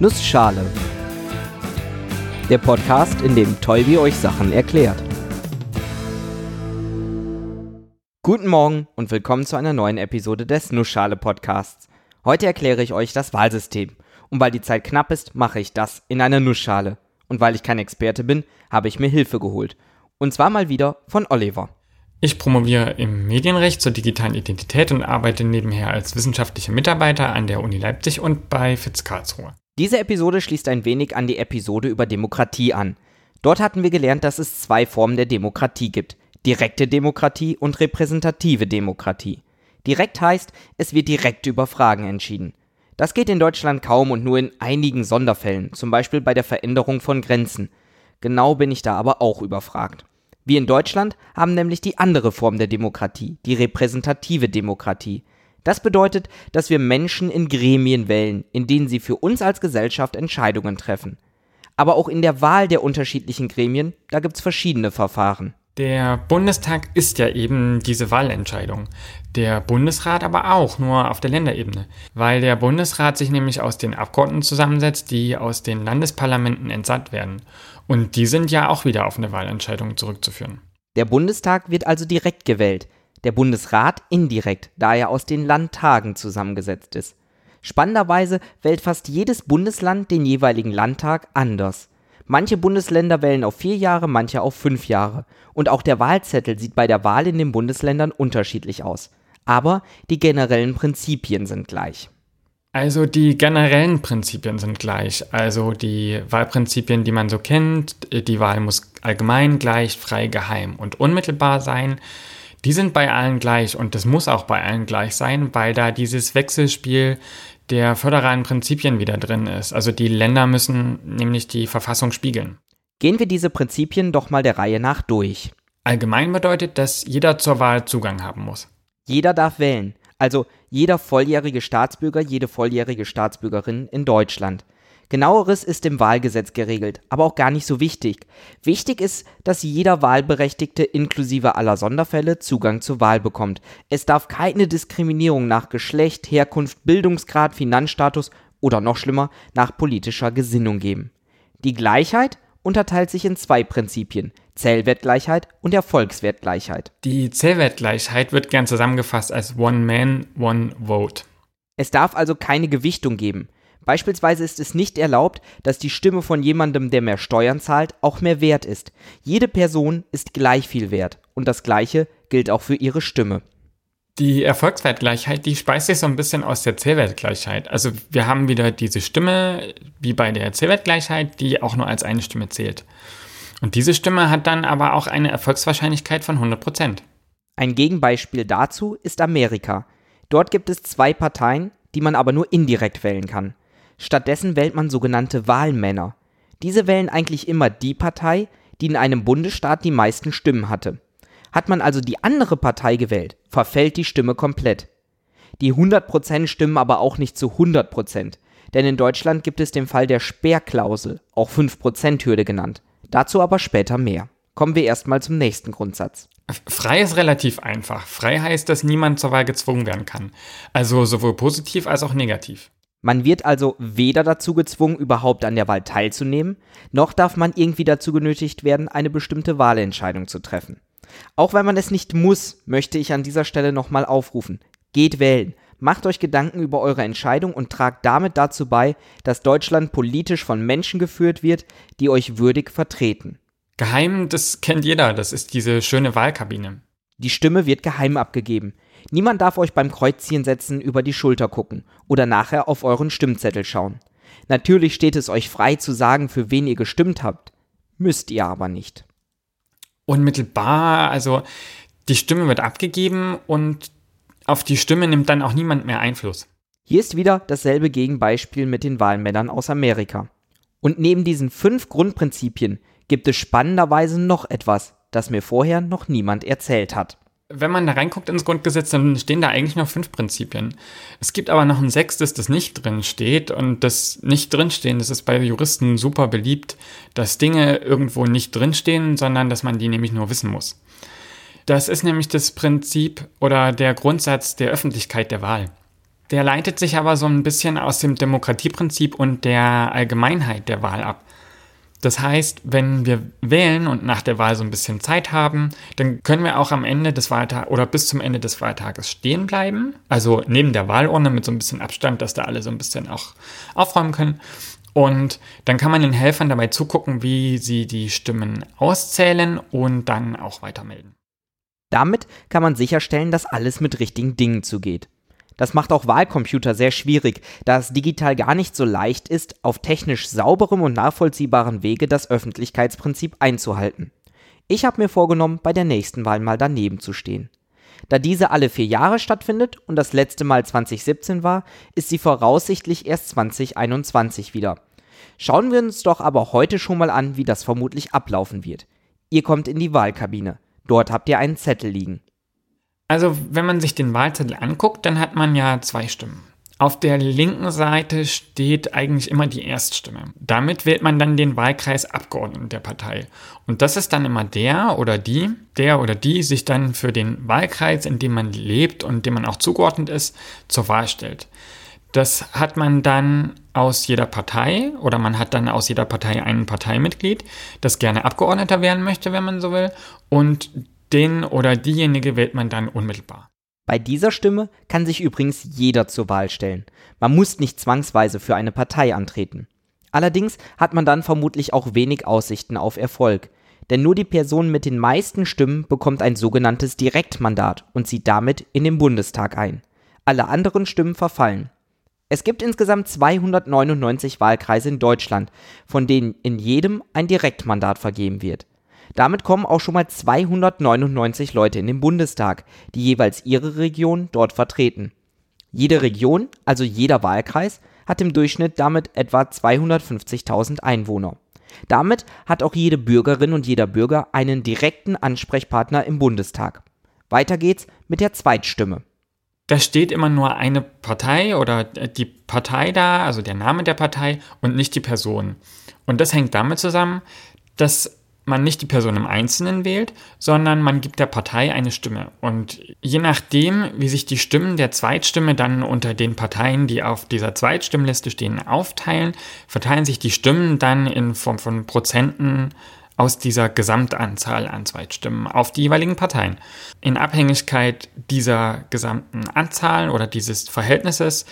Nussschale. Der Podcast, in dem Tolbi euch Sachen erklärt. Guten Morgen und willkommen zu einer neuen Episode des Nussschale Podcasts. Heute erkläre ich euch das Wahlsystem. Und weil die Zeit knapp ist, mache ich das in einer Nussschale. Und weil ich kein Experte bin, habe ich mir Hilfe geholt. Und zwar mal wieder von Oliver. Ich promoviere im Medienrecht zur digitalen Identität und arbeite nebenher als wissenschaftlicher Mitarbeiter an der Uni Leipzig und bei FITZ Karlsruhe. Diese Episode schließt ein wenig an die Episode über Demokratie an. Dort hatten wir gelernt, dass es zwei Formen der Demokratie gibt. Direkte Demokratie und repräsentative Demokratie. Direkt heißt, es wird direkt über Fragen entschieden. Das geht in Deutschland kaum und nur in einigen Sonderfällen, zum Beispiel bei der Veränderung von Grenzen. Genau bin ich da aber auch überfragt. Wir in Deutschland haben nämlich die andere Form der Demokratie, die repräsentative Demokratie. Das bedeutet, dass wir Menschen in Gremien wählen, in denen sie für uns als Gesellschaft Entscheidungen treffen. Aber auch in der Wahl der unterschiedlichen Gremien, da gibt es verschiedene Verfahren. Der Bundestag ist ja eben diese Wahlentscheidung. Der Bundesrat aber auch, nur auf der Länderebene. Weil der Bundesrat sich nämlich aus den Abgeordneten zusammensetzt, die aus den Landesparlamenten entsandt werden. Und die sind ja auch wieder auf eine Wahlentscheidung zurückzuführen. Der Bundestag wird also direkt gewählt der Bundesrat indirekt, da er aus den Landtagen zusammengesetzt ist. Spannenderweise wählt fast jedes Bundesland den jeweiligen Landtag anders. Manche Bundesländer wählen auf vier Jahre, manche auf fünf Jahre. Und auch der Wahlzettel sieht bei der Wahl in den Bundesländern unterschiedlich aus. Aber die generellen Prinzipien sind gleich. Also die generellen Prinzipien sind gleich. Also die Wahlprinzipien, die man so kennt, die Wahl muss allgemein, gleich, frei, geheim und unmittelbar sein die sind bei allen gleich und das muss auch bei allen gleich sein, weil da dieses Wechselspiel der föderalen Prinzipien wieder drin ist. Also die Länder müssen nämlich die Verfassung spiegeln. Gehen wir diese Prinzipien doch mal der Reihe nach durch. Allgemein bedeutet, dass jeder zur Wahl Zugang haben muss. Jeder darf wählen, also jeder volljährige Staatsbürger, jede volljährige Staatsbürgerin in Deutschland. Genaueres ist im Wahlgesetz geregelt, aber auch gar nicht so wichtig. Wichtig ist, dass jeder Wahlberechtigte inklusive aller Sonderfälle Zugang zur Wahl bekommt. Es darf keine Diskriminierung nach Geschlecht, Herkunft, Bildungsgrad, Finanzstatus oder noch schlimmer nach politischer Gesinnung geben. Die Gleichheit unterteilt sich in zwei Prinzipien, Zählwertgleichheit und Erfolgswertgleichheit. Die Zählwertgleichheit wird gern zusammengefasst als One Man, One Vote. Es darf also keine Gewichtung geben. Beispielsweise ist es nicht erlaubt, dass die Stimme von jemandem, der mehr Steuern zahlt, auch mehr wert ist. Jede Person ist gleich viel wert und das Gleiche gilt auch für ihre Stimme. Die Erfolgswertgleichheit, die speist sich so ein bisschen aus der Zählwertgleichheit. Also wir haben wieder diese Stimme, wie bei der Zählwertgleichheit, die auch nur als eine Stimme zählt. Und diese Stimme hat dann aber auch eine Erfolgswahrscheinlichkeit von 100%. Ein Gegenbeispiel dazu ist Amerika. Dort gibt es zwei Parteien, die man aber nur indirekt wählen kann. Stattdessen wählt man sogenannte Wahlmänner. Diese wählen eigentlich immer die Partei, die in einem Bundesstaat die meisten Stimmen hatte. Hat man also die andere Partei gewählt, verfällt die Stimme komplett. Die 100% stimmen aber auch nicht zu 100%, denn in Deutschland gibt es den Fall der Sperrklausel, auch 5%-Hürde genannt. Dazu aber später mehr. Kommen wir erstmal zum nächsten Grundsatz. Frei ist relativ einfach. Frei heißt, dass niemand zur Wahl gezwungen werden kann. Also sowohl positiv als auch negativ. Man wird also weder dazu gezwungen, überhaupt an der Wahl teilzunehmen, noch darf man irgendwie dazu genötigt werden, eine bestimmte Wahlentscheidung zu treffen. Auch wenn man es nicht muss, möchte ich an dieser Stelle nochmal aufrufen. Geht wählen. Macht euch Gedanken über eure Entscheidung und tragt damit dazu bei, dass Deutschland politisch von Menschen geführt wird, die euch würdig vertreten. Geheim, das kennt jeder, das ist diese schöne Wahlkabine. Die Stimme wird geheim abgegeben. Niemand darf euch beim Kreuzchen setzen über die Schulter gucken oder nachher auf euren Stimmzettel schauen. Natürlich steht es euch frei zu sagen, für wen ihr gestimmt habt. Müsst ihr aber nicht. Unmittelbar, also die Stimme wird abgegeben und auf die Stimme nimmt dann auch niemand mehr Einfluss. Hier ist wieder dasselbe Gegenbeispiel mit den Wahlmännern aus Amerika. Und neben diesen fünf Grundprinzipien gibt es spannenderweise noch etwas, das mir vorher noch niemand erzählt hat. Wenn man da reinguckt ins Grundgesetz, dann stehen da eigentlich noch fünf Prinzipien. Es gibt aber noch ein sechstes, das nicht drin steht. Und das nicht drinstehen, das ist bei Juristen super beliebt, dass Dinge irgendwo nicht drinstehen, sondern dass man die nämlich nur wissen muss. Das ist nämlich das Prinzip oder der Grundsatz der Öffentlichkeit der Wahl. Der leitet sich aber so ein bisschen aus dem Demokratieprinzip und der Allgemeinheit der Wahl ab. Das heißt, wenn wir wählen und nach der Wahl so ein bisschen Zeit haben, dann können wir auch am Ende des Wahltags oder bis zum Ende des Wahltages stehen bleiben. Also neben der Wahlurne mit so ein bisschen Abstand, dass da alle so ein bisschen auch aufräumen können. Und dann kann man den Helfern dabei zugucken, wie sie die Stimmen auszählen und dann auch weitermelden. Damit kann man sicherstellen, dass alles mit richtigen Dingen zugeht. Das macht auch Wahlcomputer sehr schwierig, da es digital gar nicht so leicht ist, auf technisch sauberem und nachvollziehbaren Wege das Öffentlichkeitsprinzip einzuhalten. Ich habe mir vorgenommen, bei der nächsten Wahl mal daneben zu stehen. Da diese alle vier Jahre stattfindet und das letzte Mal 2017 war, ist sie voraussichtlich erst 2021 wieder. Schauen wir uns doch aber heute schon mal an, wie das vermutlich ablaufen wird. Ihr kommt in die Wahlkabine. Dort habt ihr einen Zettel liegen. Also, wenn man sich den Wahlzettel anguckt, dann hat man ja zwei Stimmen. Auf der linken Seite steht eigentlich immer die Erststimme. Damit wählt man dann den Wahlkreis Abgeordneten der Partei. Und das ist dann immer der oder die, der oder die sich dann für den Wahlkreis, in dem man lebt und dem man auch zugeordnet ist, zur Wahl stellt. Das hat man dann aus jeder Partei oder man hat dann aus jeder Partei einen Parteimitglied, das gerne Abgeordneter werden möchte, wenn man so will. Und den oder diejenige wählt man dann unmittelbar. Bei dieser Stimme kann sich übrigens jeder zur Wahl stellen. Man muss nicht zwangsweise für eine Partei antreten. Allerdings hat man dann vermutlich auch wenig Aussichten auf Erfolg, denn nur die Person mit den meisten Stimmen bekommt ein sogenanntes Direktmandat und zieht damit in den Bundestag ein. Alle anderen Stimmen verfallen. Es gibt insgesamt 299 Wahlkreise in Deutschland, von denen in jedem ein Direktmandat vergeben wird. Damit kommen auch schon mal 299 Leute in den Bundestag, die jeweils ihre Region dort vertreten. Jede Region, also jeder Wahlkreis, hat im Durchschnitt damit etwa 250.000 Einwohner. Damit hat auch jede Bürgerin und jeder Bürger einen direkten Ansprechpartner im Bundestag. Weiter geht's mit der Zweitstimme. Da steht immer nur eine Partei oder die Partei da, also der Name der Partei und nicht die Person. Und das hängt damit zusammen, dass man nicht die Person im Einzelnen wählt, sondern man gibt der Partei eine Stimme. Und je nachdem, wie sich die Stimmen der Zweitstimme dann unter den Parteien, die auf dieser Zweitstimmliste stehen, aufteilen, verteilen sich die Stimmen dann in Form von Prozenten aus dieser Gesamtanzahl an Zweitstimmen auf die jeweiligen Parteien. In Abhängigkeit dieser gesamten Anzahl oder dieses Verhältnisses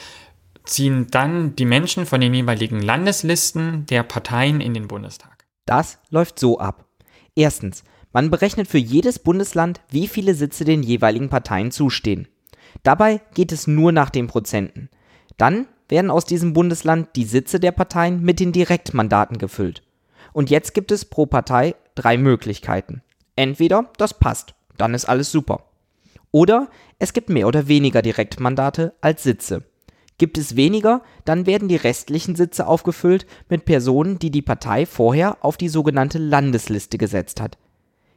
ziehen dann die Menschen von den jeweiligen Landeslisten der Parteien in den Bundestag. Das läuft so ab. Erstens, man berechnet für jedes Bundesland, wie viele Sitze den jeweiligen Parteien zustehen. Dabei geht es nur nach den Prozenten. Dann werden aus diesem Bundesland die Sitze der Parteien mit den Direktmandaten gefüllt. Und jetzt gibt es pro Partei drei Möglichkeiten. Entweder das passt, dann ist alles super. Oder es gibt mehr oder weniger Direktmandate als Sitze. Gibt es weniger, dann werden die restlichen Sitze aufgefüllt mit Personen, die die Partei vorher auf die sogenannte Landesliste gesetzt hat.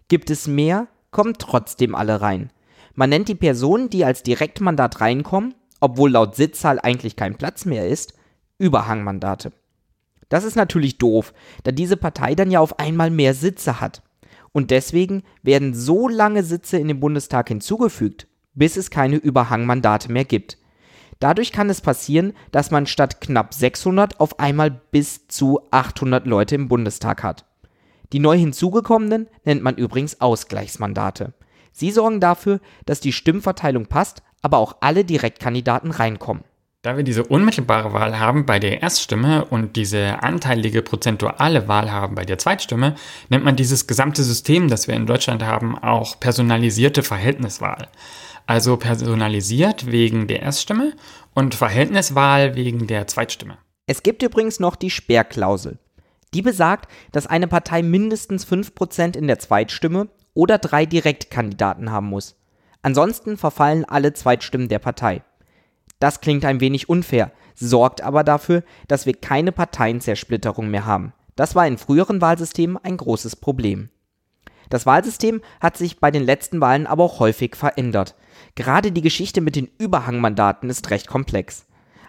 Gibt es mehr, kommen trotzdem alle rein. Man nennt die Personen, die als Direktmandat reinkommen, obwohl laut Sitzzahl eigentlich kein Platz mehr ist, Überhangmandate. Das ist natürlich doof, da diese Partei dann ja auf einmal mehr Sitze hat. Und deswegen werden so lange Sitze in den Bundestag hinzugefügt, bis es keine Überhangmandate mehr gibt. Dadurch kann es passieren, dass man statt knapp 600 auf einmal bis zu 800 Leute im Bundestag hat. Die neu hinzugekommenen nennt man übrigens Ausgleichsmandate. Sie sorgen dafür, dass die Stimmverteilung passt, aber auch alle Direktkandidaten reinkommen. Da wir diese unmittelbare Wahl haben bei der Erststimme und diese anteilige prozentuale Wahl haben bei der Zweitstimme, nennt man dieses gesamte System, das wir in Deutschland haben, auch personalisierte Verhältniswahl. Also personalisiert wegen der Erststimme und Verhältniswahl wegen der Zweitstimme. Es gibt übrigens noch die Sperrklausel. Die besagt, dass eine Partei mindestens 5% in der Zweitstimme oder drei Direktkandidaten haben muss. Ansonsten verfallen alle Zweitstimmen der Partei. Das klingt ein wenig unfair, sorgt aber dafür, dass wir keine Parteienzersplitterung mehr haben. Das war in früheren Wahlsystemen ein großes Problem. Das Wahlsystem hat sich bei den letzten Wahlen aber auch häufig verändert. Gerade die Geschichte mit den Überhangmandaten ist recht komplex.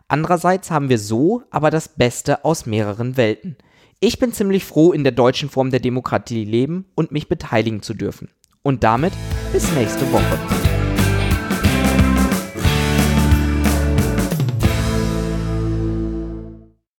Andererseits haben wir so aber das Beste aus mehreren Welten. Ich bin ziemlich froh, in der deutschen Form der Demokratie leben und mich beteiligen zu dürfen. Und damit bis nächste Woche.